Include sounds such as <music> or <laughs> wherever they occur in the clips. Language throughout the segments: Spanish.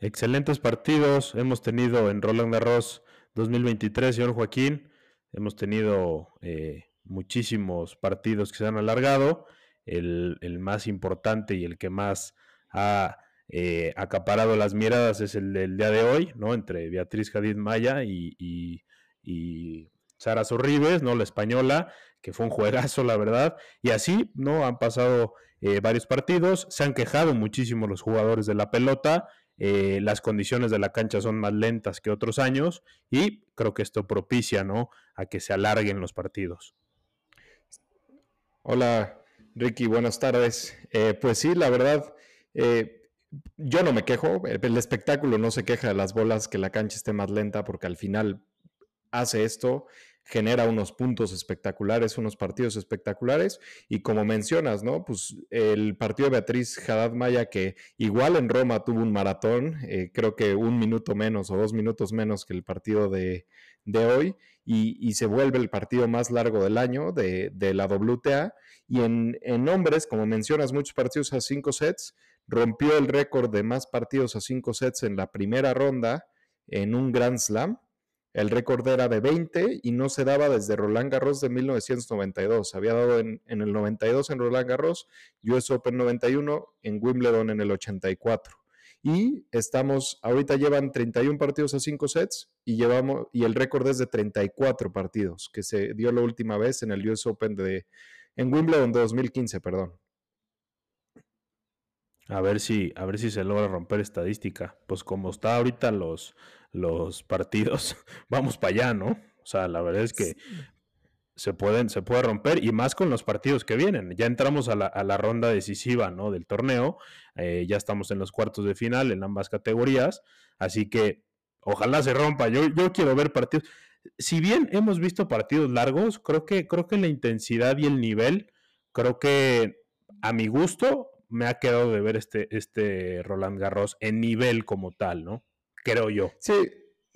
Excelentes partidos hemos tenido en Roland Garros 2023, señor Joaquín. Hemos tenido eh, muchísimos partidos que se han alargado. El, más importante y el que más ha eh, acaparado las miradas es el del día de hoy, ¿no? Entre Beatriz Jadid Maya y, Sara Sorribes, ¿no? La española, que fue un juegazo, la verdad. Y así, ¿no? Han pasado eh, varios partidos. Se han quejado muchísimo los jugadores de la pelota eh, las condiciones de la cancha son más lentas que otros años y creo que esto propicia ¿no? a que se alarguen los partidos. Hola Ricky, buenas tardes. Eh, pues sí, la verdad, eh, yo no me quejo, el espectáculo no se queja de las bolas, que la cancha esté más lenta porque al final hace esto genera unos puntos espectaculares, unos partidos espectaculares. Y como mencionas, ¿no? Pues el partido de Beatriz Haddad Maya, que igual en Roma tuvo un maratón, eh, creo que un minuto menos o dos minutos menos que el partido de, hoy, y, se vuelve el partido más largo del año de, la WTA. Y en, en hombres, como mencionas, muchos partidos a cinco sets, rompió el récord de más partidos a cinco sets en la primera ronda en un Grand Slam el récord era de 20 y no se daba desde Roland Garros de 1992. había dado en, el 92 en Roland Garros, US Open 91, en Wimbledon en el 84. Y estamos, ahorita llevan 31 partidos a 5 sets y, llevamos, y el récord es de 34 partidos, que se dio la última vez en el US Open de, en Wimbledon de 2015, perdón. A ver si, a ver si se logra romper estadística. Pues como está ahorita los, los partidos, <laughs> vamos para allá, ¿no? O sea, la verdad es que se pueden, se puede romper y más con los partidos que vienen. Ya entramos a la, a la ronda decisiva, ¿no? Del torneo. Eh, ya estamos en los cuartos de final en ambas categorías. Así que ojalá se rompa. Yo, yo quiero ver partidos. Si bien hemos visto partidos largos, creo que, creo que la intensidad y el nivel, creo que a mi gusto me ha quedado de ver este, este Roland Garros en nivel como tal, ¿no? creo yo. Sí,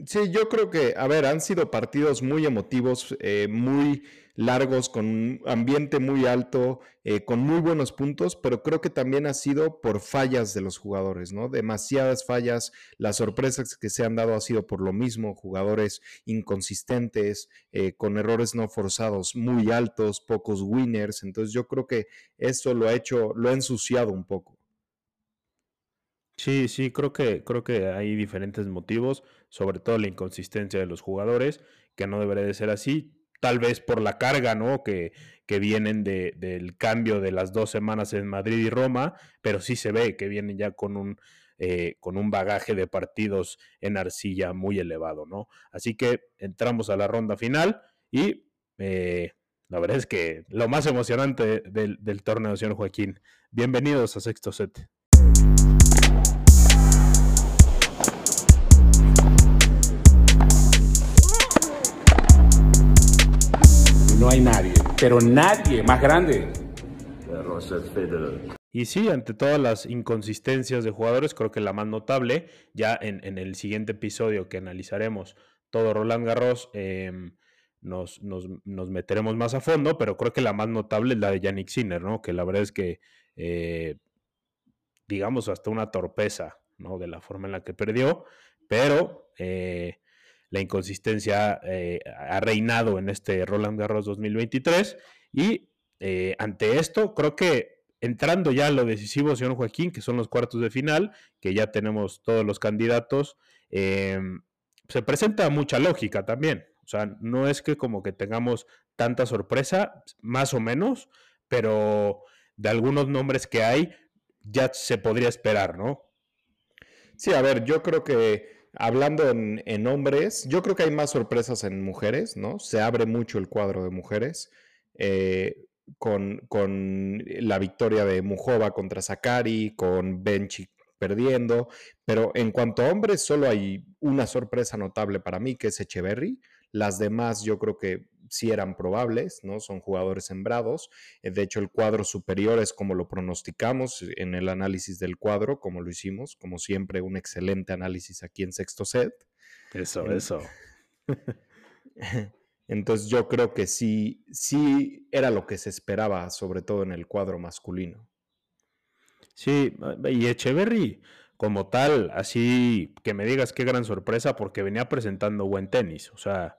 sí, yo creo que, a ver, han sido partidos muy emotivos, eh, muy largos, con un ambiente muy alto, eh, con muy buenos puntos, pero creo que también ha sido por fallas de los jugadores, ¿no? Demasiadas fallas, las sorpresas que se han dado ha sido por lo mismo, jugadores inconsistentes, eh, con errores no forzados muy altos, pocos winners, entonces yo creo que eso lo ha hecho, lo ha ensuciado un poco. Sí, sí, creo que, creo que hay diferentes motivos, sobre todo la inconsistencia de los jugadores, que no debería de ser así, tal vez por la carga, ¿no? Que, que vienen de, del cambio de las dos semanas en Madrid y Roma, pero sí se ve que vienen ya con un, eh, con un bagaje de partidos en arcilla muy elevado, ¿no? Así que entramos a la ronda final y eh, la verdad es que lo más emocionante del, del torneo, señor Joaquín. Bienvenidos a Sexto Set. Hay nadie, pero nadie más grande. Y sí, ante todas las inconsistencias de jugadores, creo que la más notable, ya en, el siguiente episodio que analizaremos todo Roland Garros, em, nos, meteremos más a fondo, pero creo que la más notable es la de Yannick Sinner, ¿no? Que la verdad es que, eh, digamos, hasta una torpeza, ¿no? De la forma en la que perdió, pero eh, la inconsistencia eh, ha reinado en este Roland Garros 2023 y eh, ante esto creo que entrando ya a lo decisivo, señor Joaquín, que son los cuartos de final, que ya tenemos todos los candidatos, eh, se presenta mucha lógica también. O sea, no es que como que tengamos tanta sorpresa, más o menos, pero de algunos nombres que hay, ya se podría esperar, ¿no? Sí, a ver, yo creo que Hablando en, hombres, yo creo que hay más sorpresas en mujeres, ¿no? Se abre mucho el cuadro de mujeres. Eh, con, la victoria de Mujova contra Sakari, con Benchi perdiendo, pero en cuanto a hombres solo hay una sorpresa notable para mí, que es Echeverry. Las demás yo creo que sí eran probables, ¿no? Son jugadores sembrados. Eh, de hecho, el cuadro superior es como lo pronosticamos en el análisis del cuadro, como lo hicimos, como siempre, un excelente análisis aquí en sexto set. Eso, eso. <laughs> Entonces yo creo que sí, sí era lo que se esperaba, sobre todo en el cuadro masculino. Sí, y Echeverry, como tal, así que me digas qué gran sorpresa, porque venía presentando buen tenis. O sea,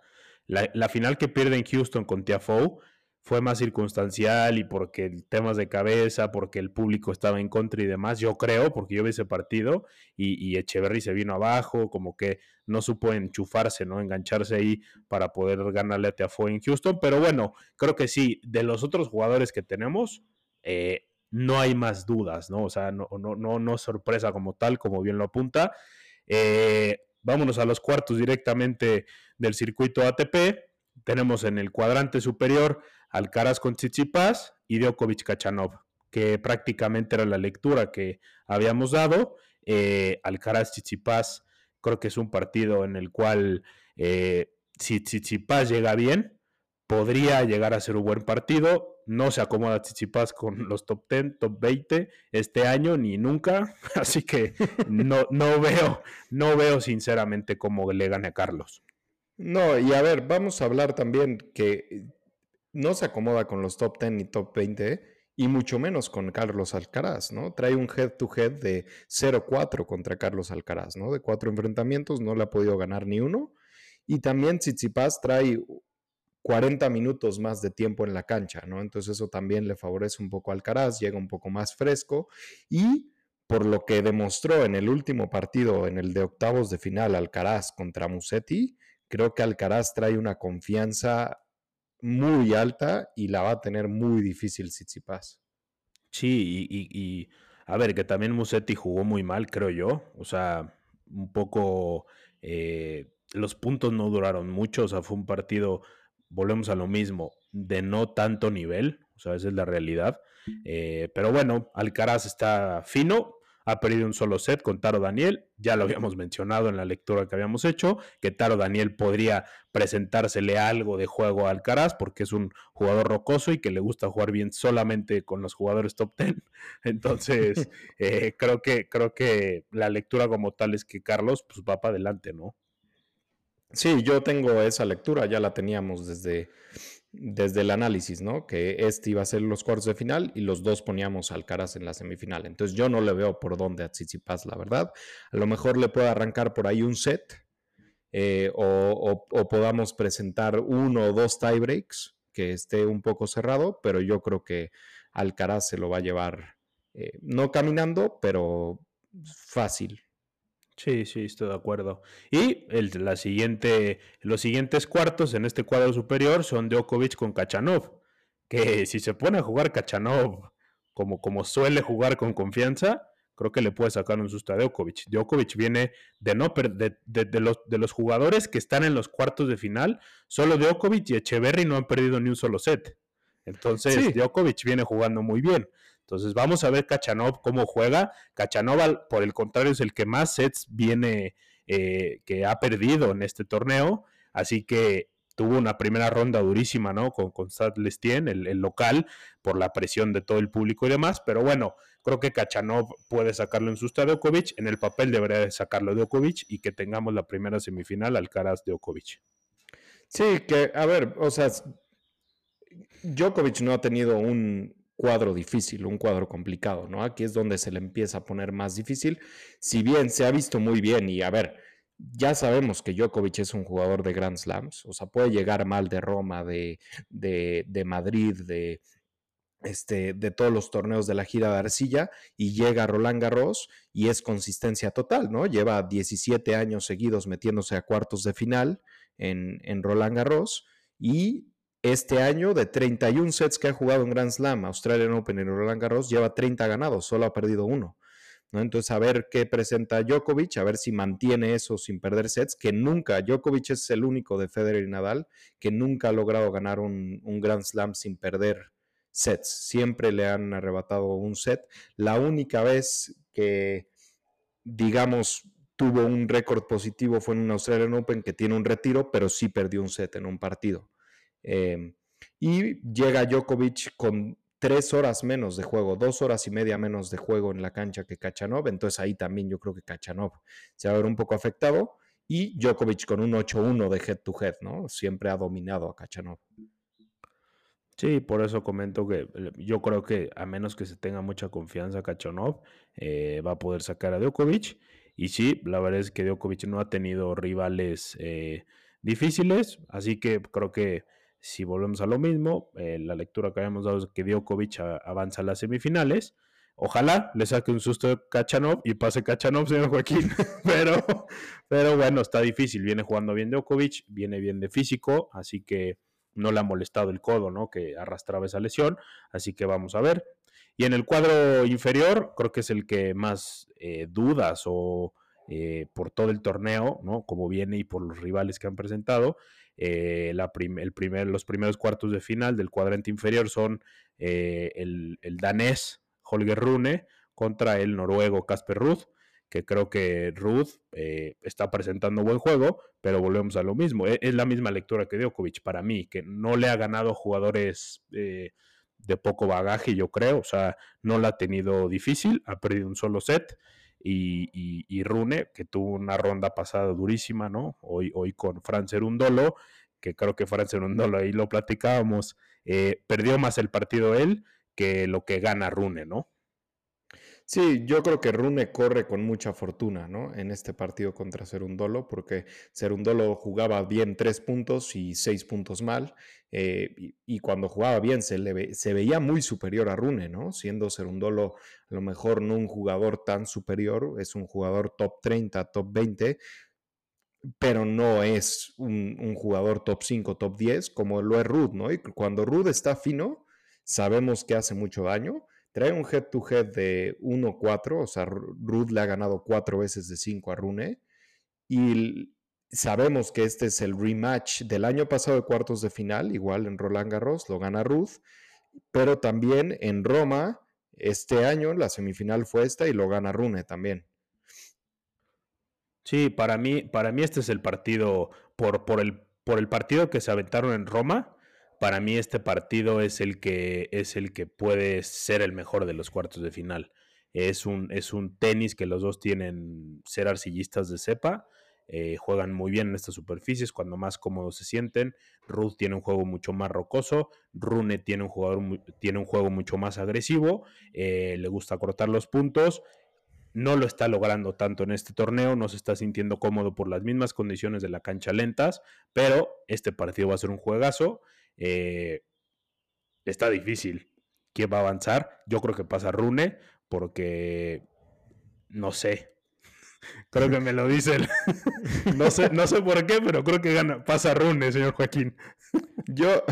la, final que pierde en Houston con Tiafoe fue más circunstancial y porque temas de cabeza, porque el público estaba en contra y demás, yo creo, porque yo vi ese partido y, y Echeverry se vino abajo, como que no supo enchufarse, ¿no? Engancharse ahí para poder ganarle a Tiafoe en Houston, pero bueno, creo que sí, de los otros jugadores que tenemos, eh, no hay más dudas, ¿no? O sea, no, no, no, no sorpresa como tal, como bien lo apunta. Eh, vámonos a los cuartos directamente del circuito ATP. Tenemos en el cuadrante superior Alcaraz con Tsitsipas y Djokovic Kachanov, que prácticamente era la lectura que habíamos dado. Eh, Alcaraz Tsitsipas creo que es un partido en el cual eh, si Tsitsipas llega bien, podría llegar a ser un buen partido. No se acomoda Tsitsipas con los top 10, top 20 este año ni nunca, <laughs> así que no, no veo, no veo sinceramente cómo le gane a Carlos. No, y a ver, vamos a hablar también que no se acomoda con los top 10 ni top 20 y mucho menos con Carlos Alcaraz, ¿no? Trae un head-to-head de 0-4 contra Carlos Alcaraz, ¿no? De cuatro enfrentamientos no le ha podido ganar ni uno. Y también Tsitsipas trae 40 minutos más de tiempo en la cancha, ¿no? Entonces eso también le favorece un poco a Alcaraz, llega un poco más fresco y por lo que demostró en el último partido, en el de octavos de final, Alcaraz contra Musetti, creo que Alcaraz trae una confianza muy alta y la va a tener muy difícil Tsitsipas. Sí, y, a ver, que también Musetti jugó muy mal, creo yo. O sea, un poco eh, los puntos no duraron mucho, o sea, fue un partido, volvemos a lo mismo, de no tanto nivel, o sea, esa es la realidad. Eh, pero bueno, Alcaraz está fino, ha perdido un solo set con Taro Daniel. Ya lo habíamos mencionado en la lectura que habíamos hecho, que Taro Daniel podría presentársele algo de juego a Alcaraz porque es un jugador rocoso y que le gusta jugar bien solamente con los jugadores top 10. <laughs> Entonces, <laughs> eh, creo, que, creo que la lectura como tal es que Carlos pues, va para adelante, ¿no? Sí, yo tengo esa lectura, ya la teníamos desde desde el análisis, ¿no? Que este iba a ser los cuartos de final y los dos poníamos al Caras en la semifinal. Entonces yo no le veo por dónde a Tsitsipas, la verdad. A lo mejor le puede arrancar por ahí un set eh, o, podamos presentar uno o dos tiebreaks que esté un poco cerrado, pero yo creo que Alcaraz se lo va a llevar, eh, no caminando, pero fácil. Sí, sí, estoy de acuerdo. Y el, la siguiente, los siguientes cuartos en este cuadro superior son Djokovic con Kachanov. Que si se pone a jugar Kachanov como, como suele jugar con confianza, creo que le puede sacar un susto a Djokovic. Djokovic viene de no de, de, los, de los jugadores que están en los cuartos de final, solo Djokovic y Echeverry no han perdido ni un solo set. Entonces, Djokovic viene jugando muy bien. Entonces vamos a ver Kachanov cómo juega. Kachanov, por el contrario, es el que más sets viene, eh, que ha perdido en este torneo. Así que tuvo una primera ronda durísima, ¿no? Con, con Lestien, el, local, por la presión de todo el público y demás. Pero bueno, creo que Kachanov puede sacarlo en susto a Djokovic. En el papel debería de sacarlo Djokovic y que tengamos la primera semifinal Alcaraz Djokovic. Sí, que, a ver, o sea, Djokovic no ha tenido un, cuadro difícil, un cuadro complicado, ¿no? Aquí es donde se le empieza a poner más difícil, si bien se ha visto muy bien y a ver, ya sabemos que Djokovic es un jugador de Grand Slams, o sea, puede llegar mal de Roma, de, de, de Madrid, de, este, de todos los torneos de la gira de arcilla y llega Roland Garros y es consistencia total, ¿no? Lleva 17 años seguidos metiéndose a cuartos de final en, en Roland Garros y este año, de 31 sets que ha jugado en Grand Slam, Australian Open y Roland Garros, lleva 30 ganados, solo ha perdido uno. ¿no? Entonces, a ver qué presenta Djokovic, a ver si mantiene eso sin perder sets, que nunca, Djokovic es el único de Federer y Nadal que nunca ha logrado ganar un, un Grand Slam sin perder sets. Siempre le han arrebatado un set. La única vez que, digamos, tuvo un récord positivo fue en un Australian Open que tiene un retiro, pero sí perdió un set en un partido. Em, y llega Djokovic con tres horas menos de juego, dos horas y media menos de juego en la cancha que Kachanov. Entonces ahí también yo creo que Kachanov se va a ver un poco afectado. Y Djokovic con un 8-1 de head to head, ¿no? Siempre ha dominado a Kachanov. Sí, por eso comento que eh, yo creo que a menos que se tenga mucha confianza Kachanov, eh, va a poder sacar a Djokovic. Y sí, la verdad es que Djokovic no ha tenido rivales eh, difíciles, así que creo que si volvemos a lo mismo, la lectura que habíamos dado es que Djokovic avanza a las semifinales. Ojalá le saque un susto a Kachanov y pase Kachanov, señor Joaquín. <laughs> <laughs> pero, pero bueno, está difícil. Viene jugando bien Djokovic, viene bien de físico, así que no le ha molestado el codo, ¿no? Que arrastraba esa lesión. Así que vamos a ver. Y en el cuadro inferior, creo que es el que más eh, dudas o eh, por todo el torneo, ¿no? Como viene y por los rivales que han presentado. Eh, los primeros cuartos de final del cuadrante inferior son el, el, danés Holger Rune contra el noruego Casper Ruth que creo que Ruth eh, está presentando buen juego, pero volvemos a lo mismo. E-, es, la misma lectura que Djokovic para mí, que no le ha ganado jugadores eh, de poco bagaje, yo creo. O sea, no la ha tenido difícil, ha perdido un solo set. Y, Rune, que tuvo una ronda pasada durísima, ¿no? Hoy, hoy con Fran Cerundolo, que creo que Fran Cerundolo, ahí lo platicábamos, eh, perdió más el partido él que lo que gana Rune, ¿no? Sí, yo creo que Rune corre con mucha fortuna, ¿no? En este partido contra Serundolo, porque Serundolo jugaba bien tres puntos y seis puntos mal, eh, y, cuando jugaba bien se, le se veía muy superior a Rune, ¿no? Siendo Serundolo a lo mejor no un jugador tan superior, es un jugador top 30, top 20, pero no es un, un jugador top 5, top 10, como lo es Ruth, ¿no? Y cuando Ruth está fino, sabemos que hace mucho daño Trae un head-to-head de 1-4, o sea, Ruth le ha ganado cuatro veces de 5 a Rune. Y sabemos que este es el rematch del año pasado de cuartos de final, igual en Roland Garros, lo gana Ruth. Pero también en Roma, este año, la semifinal fue esta y lo gana Rune también. Sí, para mí, para mí este es el partido, por, por, el, por el partido que se aventaron en Roma, para mí este partido es el que es el que puede ser el mejor de los cuartos de final. Es un, es un tenis que los dos tienen ser arcillistas de cepa. Eh, juegan muy bien en estas superficies cuando más cómodos se sienten. Ruth tiene un juego mucho más rocoso. Rune tiene un, jugador, tiene un juego mucho más agresivo. Eh, le gusta cortar los puntos. No lo está logrando tanto en este torneo. No se está sintiendo cómodo por las mismas condiciones de la cancha lentas. Pero este partido va a ser un juegazo. Eh, está difícil. ¿Quién va a avanzar? Yo creo que pasa Rune, porque no sé. <laughs> Creo que me lo dicen. <laughs> no, sé, no sé por qué, pero creo que gana. Pasa Rune, señor Joaquín. <laughs> Yo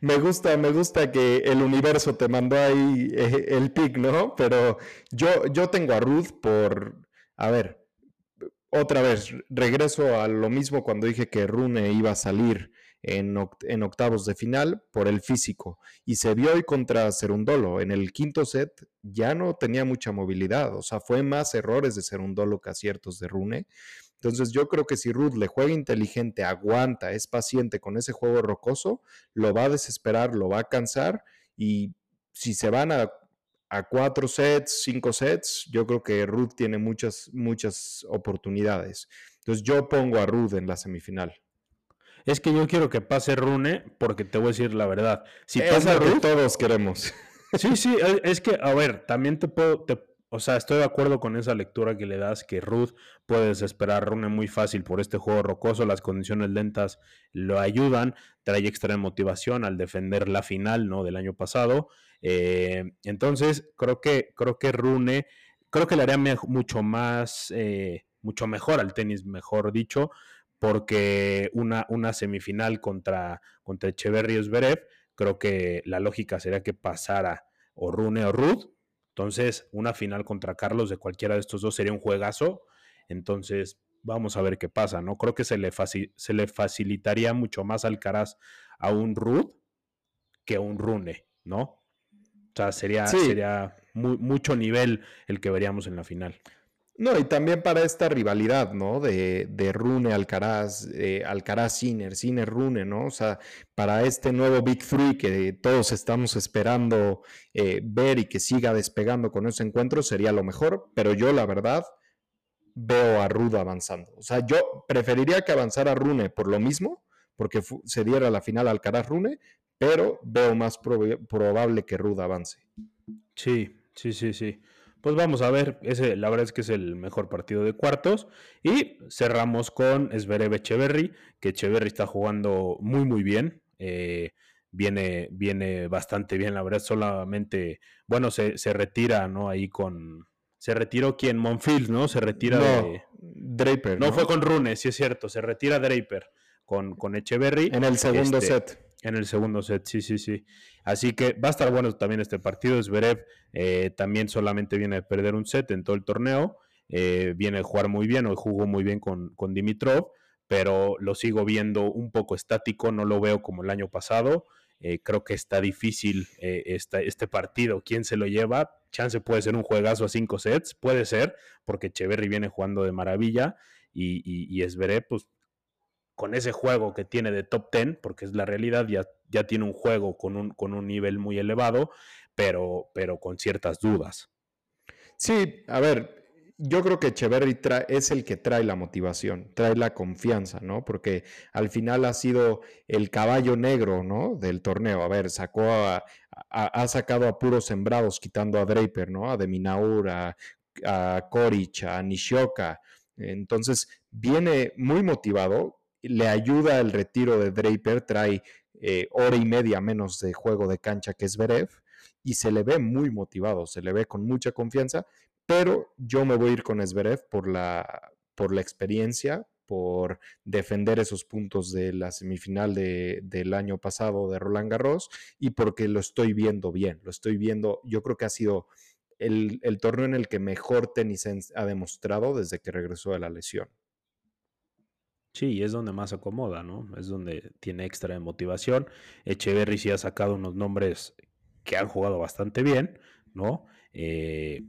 me gusta, me gusta que el universo te mandó ahí eh, el pick, ¿no? Pero yo, yo tengo a Ruth por. A ver, otra vez, regreso a lo mismo cuando dije que Rune iba a salir en, octavos de final por el físico. Y se vio hoy contra Serundolo. En el quinto set ya no tenía mucha movilidad, o sea, fue más errores de Serundolo que aciertos de Rune. Entonces yo creo que si Ruth le juega inteligente, aguanta, es paciente con ese juego rocoso, lo va a desesperar, lo va a cansar y si se van a, a cuatro sets, cinco sets, yo creo que Ruth tiene muchas, muchas oportunidades. Entonces yo pongo a Ruth en la semifinal. Es que yo quiero que pase Rune, porque te voy a decir la verdad. Si pasa Rune, todos queremos. <laughs> Sí, sí, es que, a ver, también te puedo, o sea, estoy de acuerdo con esa lectura que le das, que Ruth puede desesperar Rune muy fácil por este juego rocoso, las condiciones lentas lo ayudan, trae extra motivación al defender la final, ¿no? Del año pasado. Eh, entonces, creo que, creo que Rune, creo que le haría mucho más, eh, mucho mejor al tenis, mejor dicho, porque una, una semifinal contra, contra Echeverry y Zverev, creo que la lógica sería que pasara o Rune o Ruth. Entonces, una final contra Carlos de cualquiera de estos dos sería un juegazo. Entonces, vamos a ver qué pasa, ¿no? Creo que se le, se le facilitaría mucho más al Caraz a un Ruth que a un Rune, ¿no? O sea, sería, sería mucho nivel el que veríamos en la final. No, y también para esta rivalidad, ¿no? De, de Rune Alcaraz, eh, Alcaraz Sinner, Sinner Rune, ¿no? O sea, para este nuevo Big Three que todos estamos esperando eh, ver y que siga despegando con ese encuentro sería lo mejor, pero yo la verdad veo a Ruda avanzando. O sea, yo preferiría que avanzara Rune por lo mismo, porque se diera la final Alcaraz-Rune, pero veo más probable que Ruda avance. Sí, sí, sí, sí. Pues vamos a ver, ese, la verdad es que es el mejor partido de cuartos. Y cerramos con Zverev Echeverry, que Echeverry está jugando muy, muy bien. Eh, viene, viene bastante bien, la verdad, solamente, bueno, se, se retira, ¿no? Ahí con, se retiró quien, Monfils, ¿no? Se retira de... Draper. No, fue con Rune, sí es cierto, se retira Draper con, con Echeverry. En el segundo este, set. En el segundo set, sí, sí, sí. Así que va a estar bueno también este partido. Zverev eh, también solamente viene a perder un set en todo el torneo. Eh, viene a jugar muy bien, hoy jugó muy bien con, con Dimitrov, pero lo sigo viendo un poco estático, no lo veo como el año pasado. Eh, creo que está difícil eh, este partido. ¿Quién se lo lleva? Chance puede ser un juegazo a cinco sets, puede ser, porque Echeverry viene jugando de maravilla y, y, y pues con ese juego que tiene de top ten, porque es la realidad, ya, ya tiene un juego con un, con un nivel muy elevado, pero, pero con ciertas dudas. Sí, a ver, yo creo que Echeverry es el que trae la motivación, trae la confianza, ¿no? Porque al final ha sido el caballo negro, ¿no? Del torneo. A ver, sacó a, ha sacado a puros sembrados, quitando a Draper, ¿no? A Deminaur, a, a Koric, a Nishioka. Entonces, viene muy motivado, le ayuda el retiro de Draper, trae eh, hora y media menos de juego de cancha que es Berev, y se le ve muy motivado, se le ve con mucha confianza, pero yo me voy a ir con Esberev por la, por la experiencia, por defender esos puntos de la semifinal del año pasado de Roland Garros y porque lo estoy viendo bien, lo estoy viendo, yo creo que ha sido el, torneo en el que mejor tenis ha demostrado desde que regresó de la lesión. Sí, es donde más acomoda, ¿no? Es donde tiene extra de motivación. Echeverry sí ha sacado unos nombres que han jugado bastante bien, ¿no? Eh,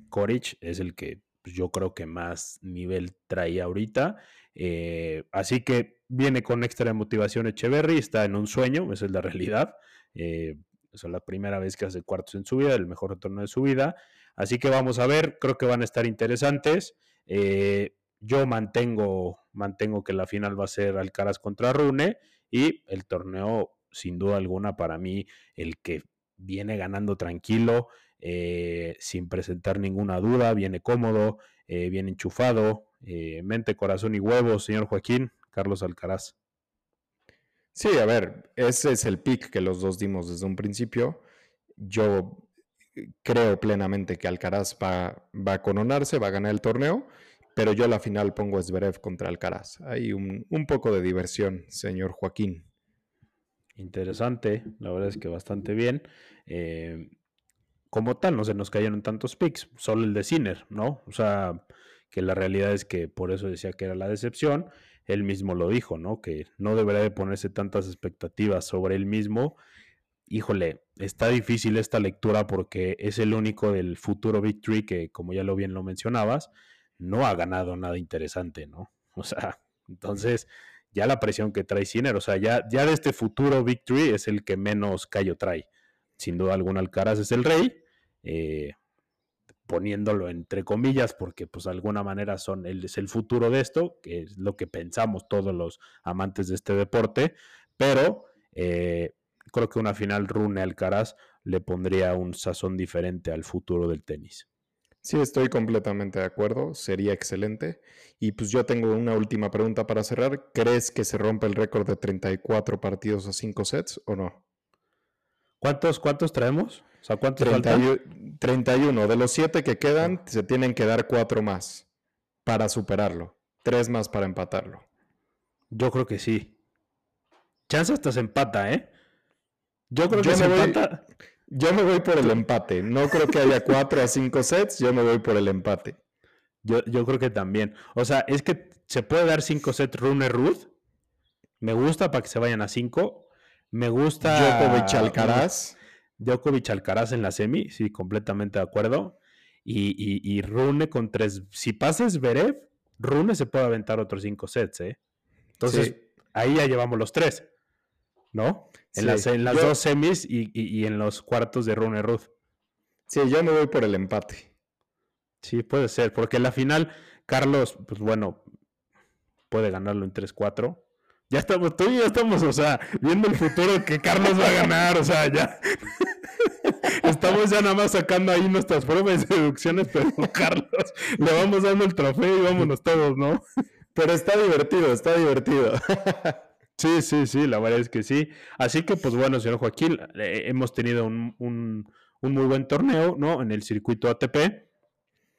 es el que pues, yo creo que más nivel trae ahorita. Eh, así que viene con extra motivación Echeverry, está en un sueño, esa es la <laughs> realidad. Eh, es la primera vez que hace cuartos en su vida, el mejor retorno de su vida. Así que vamos a ver, creo que van a estar interesantes. Eh, yo mantengo, mantengo que la final va a ser Alcaraz contra Rune y el torneo, sin duda alguna, para mí, el que viene ganando tranquilo, eh, sin presentar ninguna duda, viene cómodo, eh, bien enchufado, eh, mente, corazón y huevos, señor Joaquín, Carlos Alcaraz. Sí, a ver, ese es el pick que los dos dimos desde un principio. Yo creo plenamente que Alcaraz va, va a coronarse, va a ganar el torneo, pero yo a la final pongo Zverev contra Alcaraz. Hay un, un poco de diversión, señor Joaquín. Interesante, la verdad es que bastante bien. Eh, como tal, no se nos cayeron tantos picks, solo el de Sinner, ¿no? O sea, que la realidad es que por eso decía que era la decepción. Él mismo lo dijo, ¿no? Que no debería de ponerse tantas expectativas sobre él mismo. Híjole, está difícil esta lectura porque es el único del futuro Victory que, como ya lo bien lo mencionabas, no ha ganado nada interesante, ¿no? <laughs> O sea, entonces ya la presión que trae Sinner, o sea, ya, ya de este futuro Victory es el que menos callo trae sin duda alguna Alcaraz es el rey, eh, poniéndolo entre comillas, porque pues de alguna manera son, él es el futuro de esto, que es lo que pensamos todos los amantes de este deporte, pero eh, creo que una final Rune Alcaraz le pondría un sazón diferente al futuro del tenis. Sí, estoy completamente de acuerdo, sería excelente. Y pues yo tengo una última pregunta para cerrar. ¿Crees que se rompe el récord de 34 partidos a 5 sets o no? ¿Cuántos, cuántos traemos? O sea, ¿cuántos 31. De los 7 que quedan, se tienen que dar 4 más para superarlo. 3 más para empatarlo. Yo creo que sí. Chance hasta se empata, ¿eh? Yo creo que se empata. Yo me voy por el empate. No creo que haya 4 a 5 sets. Yo me voy por el empate. Yo, yo creo que también. O sea, es que se puede dar 5 sets Rune Ruth. Me gusta para que se vayan a 5 me gusta. Djokovic Alcaraz. Djokovic Alcaraz en la semi, sí, completamente de acuerdo. Y, Rune con tres. Si pasas Berev, Rune se puede aventar otros cinco sets, ¿eh? Entonces, ahí ya llevamos los tres, ¿no? En las, en las dos semis y, en los cuartos de Rune Ruth. Sí, yo me voy por el empate. Sí, puede ser, porque en la final, Carlos, pues bueno, puede ganarlo en 3-4 Ya estamos, tú y yo estamos, o sea, viendo el futuro que Carlos va a ganar, o sea, ya. <laughs> Estamos ya nada más sacando ahí nuestras pruebas de deducciones, pero <laughs> Carlos, le vamos dando el trofeo y vámonos todos, ¿no? Pero está divertido, está divertido. <laughs> Sí, sí, sí, la verdad es que sí. Así que, pues bueno, señor Joaquín, eh, hemos tenido un, un, un, muy buen torneo, ¿no? En el circuito ATP.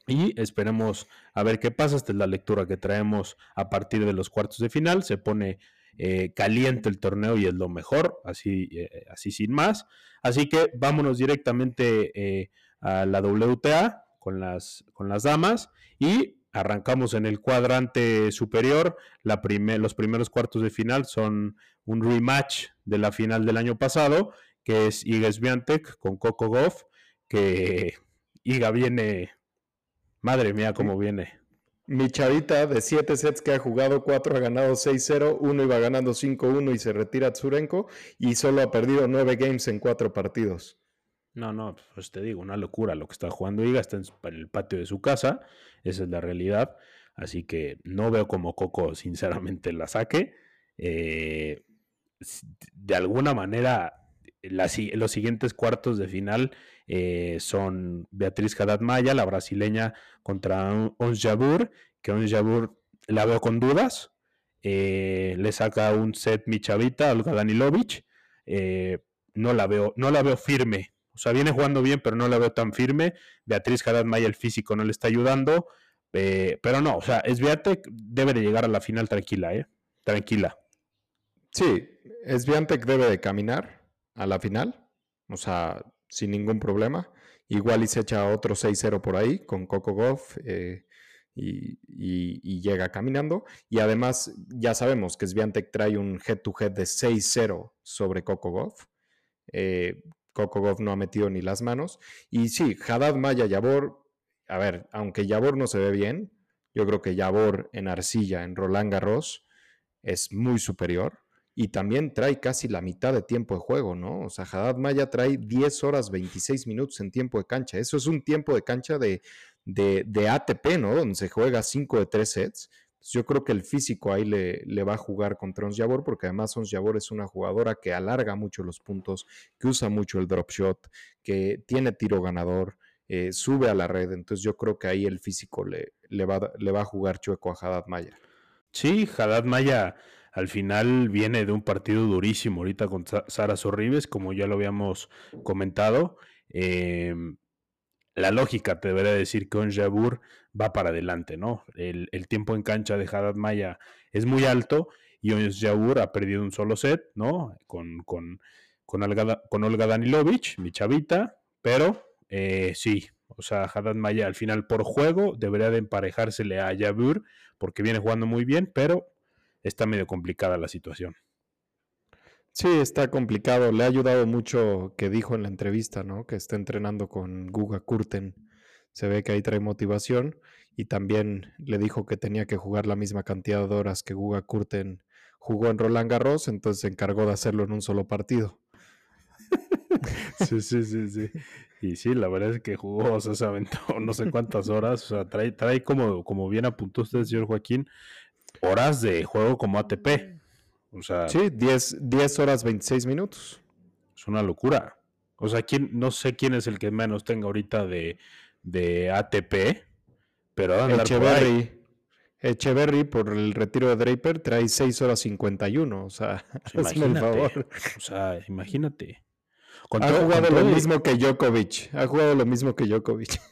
Y esperemos a ver qué pasa. Esta es la lectura que traemos a partir de los cuartos de final. Se pone eh, caliente el torneo y es lo mejor, así, eh, así sin más. Así que vámonos directamente eh, a la WTA con las, con las damas y arrancamos en el cuadrante superior. Los primeros cuartos de final son un rematch de la final del año pasado, que es Iga Swiatek con Coco Goff, que Iga viene, madre mía, cómo viene. Mi chavita de 7 sets que ha jugado, 4 ha ganado 6-0, 1 iba ganando 5-1 y se retira Tsurenko y solo ha perdido 9 games en 4 partidos. No, no, pues te digo, una locura lo que está jugando Iga, está en el patio de su casa, esa es la realidad, así que no veo como Coco sinceramente la saque. Eh, de alguna manera, los siguientes cuartos de final eh, son Beatriz Haddad Maya, la brasileña, contra Ons Jabur, que Ons Jabur la veo con dudas. Eh, le saca un set mi chavita, Olga no, la veo, no la veo firme. O sea, viene jugando bien, pero no la veo tan firme. Beatriz Haddad Maya, el físico, no le está ayudando. pero no, o sea, Sviatek debe de llegar a la final tranquila, ¿eh? Tranquila. Sí, Sviatek debe de caminar a la final. O sea, sin ningún problema. Igual y se echa otro 6-0 por ahí con Coco Goff eh, y, llega caminando. Y además ya sabemos que Sviantec trae un head-to-head de 6-0 sobre Coco Goff. Eh, Coco Goff no ha metido ni las manos. Y sí, Haddad Maya Yabor, a ver, aunque Yabor no se ve bien, yo creo que Yabor en arcilla, en Roland Garros, es muy superior y también trae casi la mitad de tiempo de juego, ¿no? O sea, Haddad Maya trae 10 horas 26 minutos en tiempo de cancha. Eso es un tiempo de cancha de, de, ATP, ¿no? Donde se juega 5 de 3 sets. Yo creo que el físico ahí le, le va a jugar contra Ons Jabor, porque además Ons Jabor es una jugadora que alarga mucho los puntos, que usa mucho el drop shot, que tiene tiro ganador, eh, sube a la red. Entonces yo creo que ahí el físico le, le, va, le va a jugar chueco a Haddad Maya. Sí, Haddad Maya al final viene de un partido durísimo ahorita con Sara Sorribes, como ya lo habíamos comentado. Em, la lógica te debería decir que Onjabur va para adelante, ¿no? El, tiempo en cancha de Haddad Maya es muy alto y Onjabur ha perdido un solo set, ¿no? Con, con, con, Olga, Danilovich, mi chavita, pero eh, sí, o sea, Haddad Maya al final por juego debería de emparejársele a Jabur porque viene jugando muy bien, pero está medio complicada la situación. Sí, está complicado. Le ha ayudado mucho que dijo en la entrevista, ¿no? Que está entrenando con Guga Kurten. Se ve que ahí trae motivación y también le dijo que tenía que jugar la misma cantidad de horas que Guga Kurten jugó en Roland Garros, entonces se encargó de hacerlo en un solo partido. sí, sí, sí, sí. Y sí, la verdad es que jugó, o sea, se aventó <laughs> no sé cuántas horas, o sea, trae, trae como, como bien apuntó usted, señor Joaquín, horas de juego como ATP. O sea, sí, 10, 10 horas 26 minutos. Es una locura. O sea, ¿quién, no sé quién es el que menos tenga ahorita de, de ATP, pero Echeverry. Echeverry por el retiro de Draper trae 6 horas 51. O sea, pues <laughs> hazme el favor. O sea, imagínate. Ha jugado lo mismo que Djokovic. Ha jugado lo mismo que Djokovic. <laughs>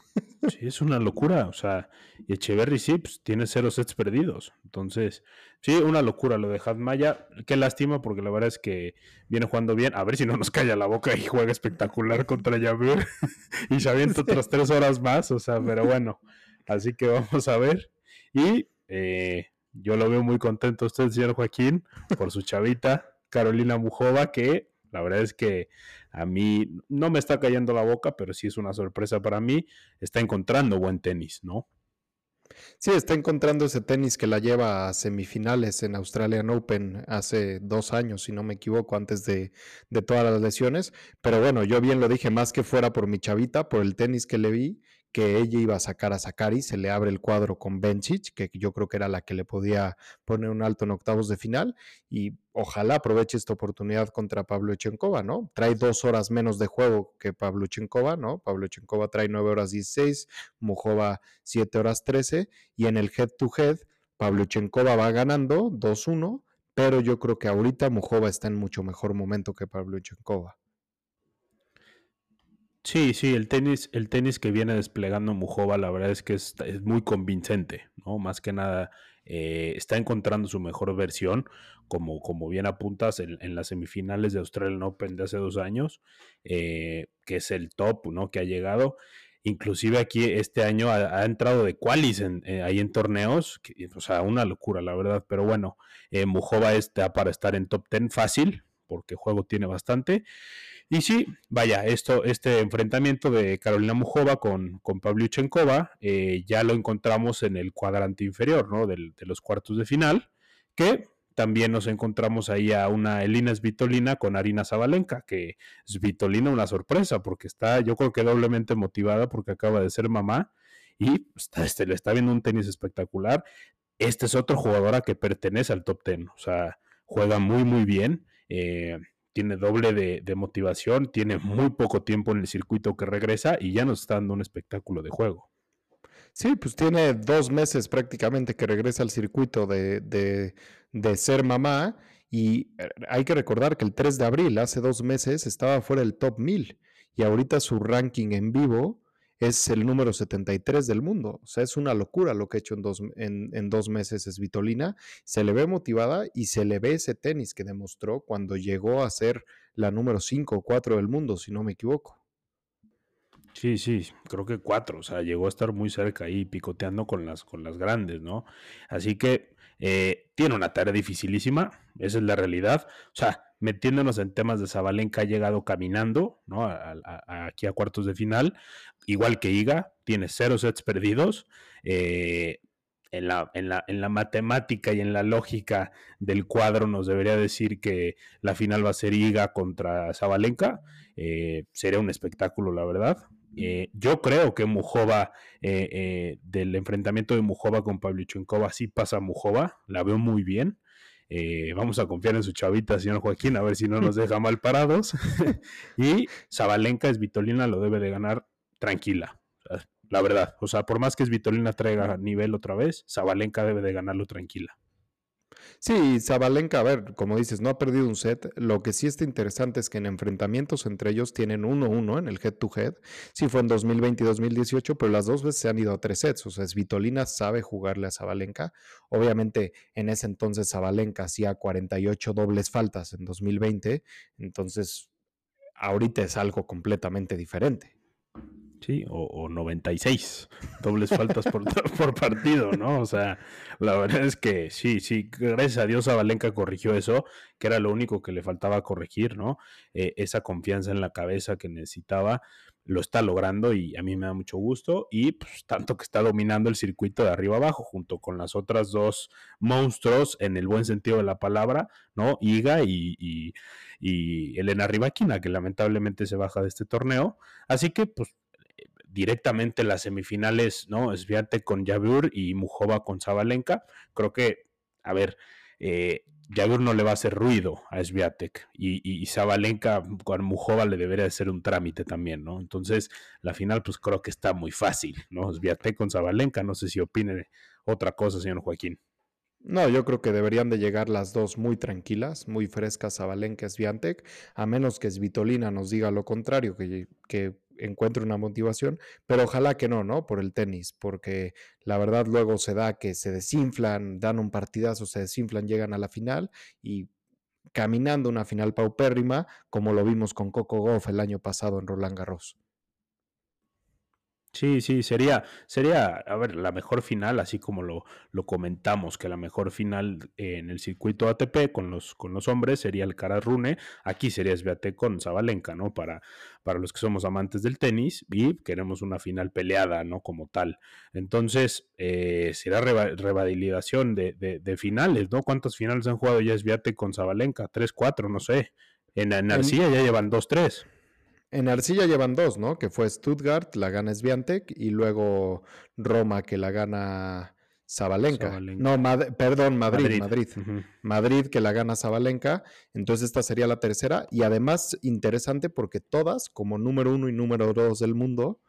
Sí, es una locura. O sea, y Echeverry sí, pues, tiene cero sets perdidos. Entonces, sí, una locura lo de Hadmaya. Qué lástima, porque la verdad es que viene jugando bien. A ver si no nos calla la boca y juega espectacular contra Yabur. <laughs> y se avienta <laughs> otras tres horas más. O sea, pero bueno. Así que vamos a ver. Y eh, yo lo veo muy contento usted, señor Joaquín, por su chavita, Carolina Mujova, que la verdad es que a mí no me está cayendo la boca, pero sí es una sorpresa para mí. Está encontrando buen tenis, ¿no? Sí, está encontrando ese tenis que la lleva a semifinales en Australian Open hace dos años, si no me equivoco, antes de, de, todas las lesiones. Pero bueno, yo bien lo dije, más que fuera por mi chavita, por el tenis que le vi, que ella iba a sacar a Sakari, se le abre el cuadro con Bencic, que yo creo que era la que le podía poner un alto en octavos de final, y ojalá aproveche esta oportunidad contra Pablo Echenkova, ¿no? Trae dos horas menos de juego que Pablo Echenkova, ¿no? Pablo Echenkova trae nueve horas 16, Mujova siete horas 13, y en el head-to-head, Pablo Echenkova va ganando 2-1, pero yo creo que ahorita Mujova está en mucho mejor momento que Pablo Echenkova. Sí, sí, el tenis, el tenis que viene desplegando Mujova, la verdad es que es, muy convincente, ¿no? Más que nada, eh, está encontrando su mejor versión, como, como bien apuntas en, las semifinales de Australian Open de hace dos años, eh, que es el top, ¿no? Que ha llegado. Inclusive aquí este año ha, entrado de qualis en, eh, ahí en torneos, o sea, una locura, la verdad. Pero bueno, Mujova está para estar en top 10 fácil, porque juego tiene bastante. Y sí, vaya, esto, este enfrentamiento de Carolina Mujova con, con Pavlyuchenkova eh, ya lo encontramos en el cuadrante inferior, ¿no? de los cuartos de final, que también nos encontramos ahí a una Elina Svitolina con Arina Zabalenka, que Svitolina una sorpresa, porque está, yo creo que doblemente motivada porque acaba de ser mamá y está, este, le está viendo un tenis espectacular. Este es otro jugadora que pertenece al top ten, o sea, juega muy, muy bien. Eh, tiene doble de, motivación, tiene muy poco tiempo en el circuito que regresa y ya nos está dando un espectáculo de juego. Sí, pues tiene dos meses prácticamente que regresa al circuito de, de, ser mamá y eh, hay que recordar que el 3 de abril, hace dos meses, estaba fuera del top 1000 y ahorita su ranking en vivo es el número 73 del mundo. O sea, es una locura lo que ha hecho en dos, en, dos meses es Vitolina. Se le ve motivada y se le ve ese tenis que demostró cuando llegó a ser la número 5 o 4 del mundo, si no me equivoco. Sí, sí, creo que cuatro, o sea, llegó a estar muy cerca ahí picoteando con las, con las grandes, ¿no? Así que eh, tiene una tarea dificilísima, esa es la realidad. O sea, metiéndonos en temas de Zabalenka, ha llegado caminando, ¿no? aquí a cuartos de final, igual que Iga, tiene cero sets perdidos. Eh, en, la, en, la, en la matemática y en la lógica del cuadro nos debería decir que la final va a ser Iga contra Zabalenka. Eh, sería un espectáculo, la verdad. Eh, yo creo que Mujova, del enfrentamiento de Mujova con Pavlyuchenkova, sí pasa Mujova, la veo muy bien. Eh, vamos a confiar en su chavita, señor Joaquín, a ver si no nos deja mal parados. <laughs> y Zabalenka es Vitolina, lo debe de ganar tranquila. La verdad, o sea, por más que es Vitolina traiga nivel otra vez, Zabalenka debe de ganarlo tranquila. Sí, Zabalenka, a ver, como dices, no ha perdido un set. Lo que sí está interesante es que en enfrentamientos entre ellos tienen 1-1 en el head-to-head. Sí fue en 2020 y 2018, pero las dos veces se han ido a tres sets. O sea, Svitolina sabe jugarle a Zabalenka. Obviamente, en ese entonces Zabalenka hacía 48 dobles faltas en 2020. Entonces, ahorita es algo completamente diferente. Sí, o, 96 dobles faltas por, <laughs> por, partido, ¿no? O sea, la verdad es que sí, sí, gracias a Dios Valenca corrigió eso, que era lo único que le faltaba corregir, ¿no? Eh, esa confianza en la cabeza que necesitaba, lo está logrando y a mí me da mucho gusto. Y pues tanto que está dominando el circuito de arriba abajo, junto con las otras dos monstruos, en el buen sentido de la palabra, ¿no? Iga y, y, y Elena Rivaquina, que lamentablemente se baja de este torneo. Así que, pues directamente las semifinales, ¿no? Sviatek con Yabur y Mujova con Zabalenka. Creo que, a ver, eh, no le va a hacer ruido a Sviatek y, y, Zabalenka con Mujova le debería de ser un trámite también, ¿no? Entonces, la final, pues creo que está muy fácil, ¿no? Sviatek con Zabalenka, no sé si opine otra cosa, señor Joaquín. No, yo creo que deberían de llegar las dos muy tranquilas, muy frescas Zabalenka Sviatek, a menos que Svitolina nos diga lo contrario, que, que encuentre una motivación, pero ojalá que no, ¿no? Por el tenis, porque la verdad luego se da que se desinflan, dan un partidazo, se desinflan, llegan a la final y caminando una final paupérrima, como lo vimos con Coco Goff el año pasado en Roland Garros. Sí, sí, sería, sería, a ver, la mejor final, así como lo, lo comentamos, que la mejor final en el circuito ATP con los, con los hombres sería el Cara Rune, aquí sería Sviatek con Zabalenka, ¿no? Para, para los que somos amantes del tenis y queremos una final peleada, ¿no? Como tal. Entonces, eh, será revalidación de, de, finales, ¿no? ¿Cuántas finales han jugado ya Sviatek con Zabalenka? Tres, cuatro, no sé. En, en Arcilla ya llevan dos, tres. En arcilla llevan dos, ¿no? Que fue Stuttgart, la gana Sviantek, y luego Roma, que la gana Zabalenka. No, perdón, Madrid, Madrid. Madrid. que la gana Zabalenka. Entonces esta sería la tercera. Y además interesante porque todas, como número uno y número dos del mundo,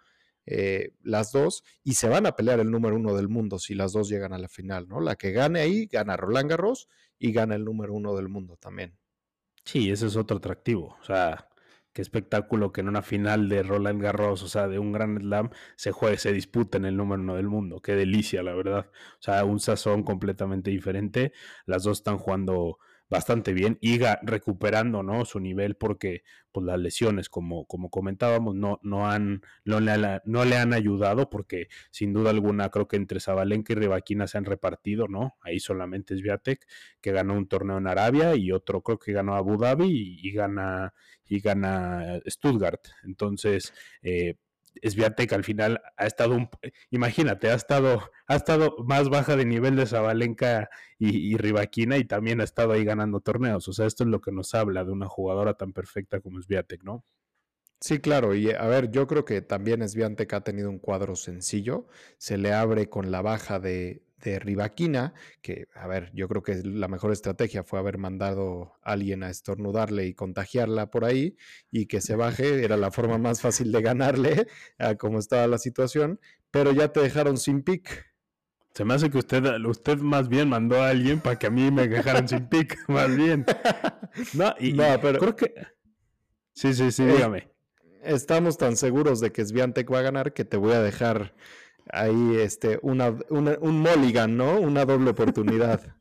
eh, las dos, y se van a pelear el número uno del mundo si las dos llegan a la final, ¿no? La que gane ahí gana Roland Garros y gana el número uno del mundo también. Sí, ese es otro atractivo. O sea, qué espectáculo que en una final de Roland Garros, o sea, de un Grand Slam, se juegue, se dispute en el número uno del mundo. Qué delicia, la verdad. O sea, un sazón completamente diferente. Las dos están jugando bastante bien, Iga recuperando ¿no? su nivel porque pues, las lesiones, como, como comentábamos, no, no, han, no, le, no le han ayudado porque sin duda alguna creo que entre Zabalenka y Rivaquina se han repartido, ¿no? Ahí solamente es Viatek que ganó un torneo en Arabia y otro creo que ganó Abu Dhabi y, gana y gana Stuttgart. Entonces, eh, Sviatek al final ha estado un, imagínate, ha estado, ha estado más baja de nivel de Zabalenka y, Rivaquina y también ha estado ahí ganando torneos. O sea, esto es lo que nos habla de una jugadora tan perfecta como Sviatek, ¿no? Sí, claro. Y a ver, yo creo que también Sviatek ha tenido un cuadro sencillo. Se le abre con la baja de, de Rivaquina, que, a ver, yo creo que la mejor estrategia fue haber mandado a alguien a estornudarle y contagiarla por ahí y que se baje, era la forma más fácil de ganarle a cómo estaba la situación, pero ya te dejaron sin pick. Se me hace que usted, usted más bien mandó a alguien para que a mí me dejaran sin pick, <laughs> más bien. No, y, pero creo que... Sí, sí, sí, dígame. Estamos tan seguros de que Sviantek va a ganar que te voy a dejar ahí este, una, un mulligan, ¿no? Una doble oportunidad. <laughs>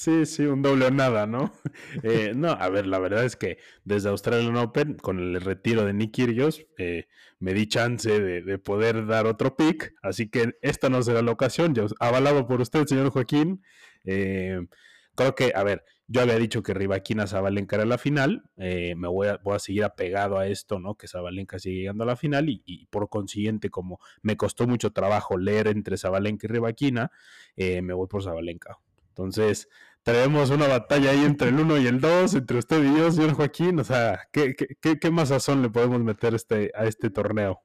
Sí, sí, un doble o nada, ¿no? <laughs> Eh, no, a ver, la verdad es que desde Australian Open, con el retiro de Nick Kyrgios, eh, me di chance de, poder dar otro pick, así que esta no será la ocasión, ya avalado por usted, señor Joaquín. Eh, creo que, a ver, yo había dicho que Rivaquina Zabalenka era la final, eh, me voy a, voy a, seguir apegado a esto, ¿no? Que Zabalenka sigue llegando a la final y, por consiguiente, como me costó mucho trabajo leer entre Zabalenka y Rivaquina, eh, me voy por Zabalenka. Entonces, tenemos una batalla ahí entre el 1 y el 2, entre usted y yo, señor Joaquín. O sea, ¿qué, qué, qué más sazón le podemos meter este, a este torneo?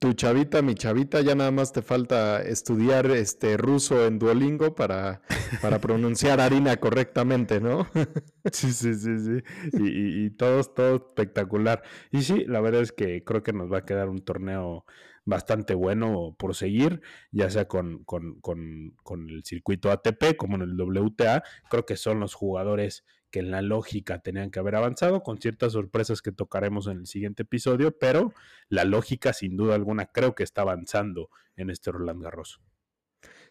Tu chavita, mi chavita, ya nada más te falta estudiar este ruso en Duolingo para, para <laughs> pronunciar harina correctamente, ¿no? <laughs> sí, sí, sí, sí. Y, y, todo, todo espectacular. Y sí, la verdad es que creo que nos va a quedar un torneo bastante bueno por seguir, ya sea con, con, con, con el circuito ATP como en el WTA. Creo que son los jugadores que en la lógica tenían que haber avanzado, con ciertas sorpresas que tocaremos en el siguiente episodio, pero la lógica sin duda alguna creo que está avanzando en este Roland Garros.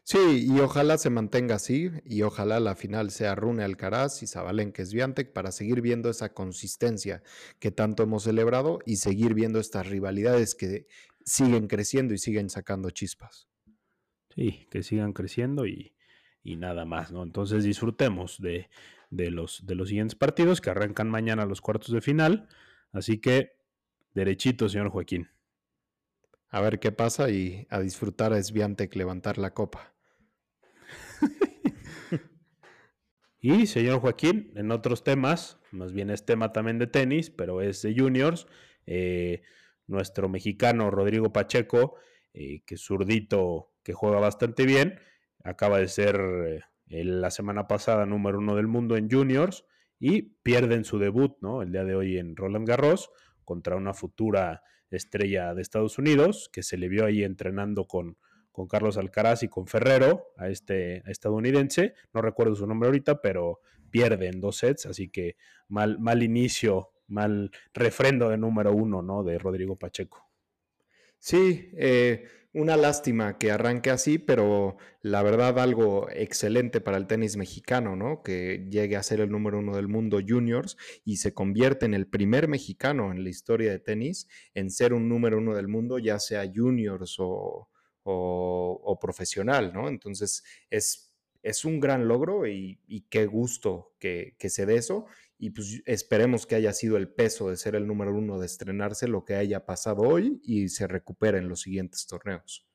Sí, y ojalá se mantenga así, y ojalá la final sea Rune Alcaraz y Zabalenka Sviantek para seguir viendo esa consistencia que tanto hemos celebrado y seguir viendo estas rivalidades que siguen creciendo y siguen sacando chispas. Sí, que sigan creciendo y, y nada más, ¿no? Entonces disfrutemos de, de los, de los siguientes partidos que arrancan mañana los cuartos de final. Así que, derechito, señor Joaquín. A ver qué pasa y a disfrutar a Sviantec levantar la copa. <laughs> y, señor Joaquín, en otros temas, más bien es tema también de tenis, pero es de juniors, eh, nuestro mexicano Rodrigo Pacheco, eh, que es zurdito, que juega bastante bien, acaba de ser eh, la semana pasada número uno del mundo en juniors y pierden su debut, ¿no? El día de hoy en Roland Garros contra una futura estrella de Estados Unidos que se le vio ahí entrenando con, con Carlos Alcaraz y con Ferrero, a este estadounidense. No recuerdo su nombre ahorita, pero pierden dos sets, así que mal, mal inicio, mal refrendo de número uno, ¿no? De Rodrigo Pacheco. Sí, eh, una lástima que arranque así, pero la verdad algo excelente para el tenis mexicano, ¿no? Que llegue a ser el número uno del mundo juniors y se convierte en el primer mexicano en la historia de tenis en ser un número uno del mundo, ya sea juniors o, profesional, ¿no? Entonces es, es un gran logro y, qué gusto que, que se dé eso y pues esperemos que haya sido el peso de ser el número uno, de estrenarse, lo que haya pasado hoy y se recupere en los siguientes torneos.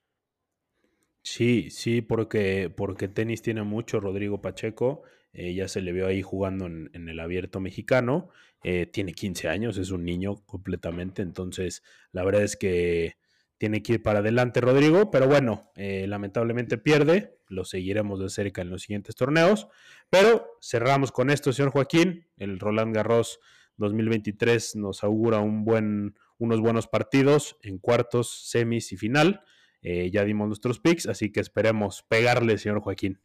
Sí, sí, porque, porque tenis tiene mucho Rodrigo Pacheco. Eh, ya se le vio ahí jugando en, el abierto mexicano. Eh, tiene 15 años, es un niño completamente. Entonces, la verdad es que tiene que ir para adelante Rodrigo. Pero bueno, eh, lamentablemente pierde. Lo seguiremos de cerca en los siguientes torneos. Pero cerramos con esto, señor Joaquín. El Roland Garros 2023 nos augura un buen, unos buenos partidos en cuartos, semis y final. Eh, ya dimos nuestros picks, así que esperemos pegarle, señor Joaquín.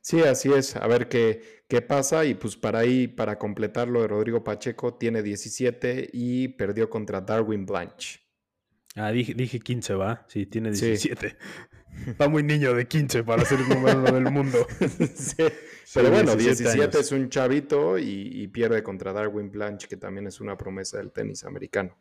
Sí, así es. A ver qué, qué pasa. Y pues para ahí, para completar lo de Rodrigo Pacheco, tiene 17 y perdió contra Darwin Blanche. Ah, dije, dije 15, ¿va? Sí, tiene 17. <laughs> Va muy niño de 15 para ser el número uno del mundo. <laughs> sí. Pero bueno, 17, es un chavito y, y, pierde contra Darwin Blanche, que también es una promesa del tenis americano.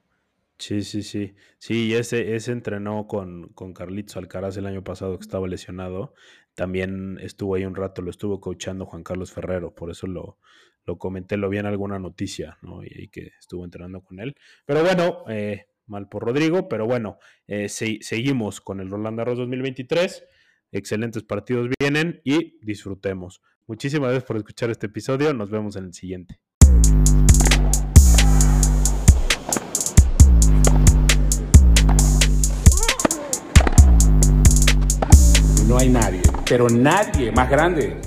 Sí, sí, sí. Sí, ese, ese entrenó con, con Carlitos Alcaraz el año pasado que estaba lesionado. También estuvo ahí un rato, lo estuvo coachando Juan Carlos Ferrero, por eso lo, lo comenté, lo vi en alguna noticia, ¿no? Y, y que estuvo entrenando con él. Pero bueno, eh, mal por Rodrigo, pero bueno, eh, se, seguimos con el Roland Garros 2023. Excelentes partidos vienen y disfrutemos. Muchísimas gracias por escuchar este episodio. Nos vemos en el siguiente. No hay nadie, pero nadie más grande.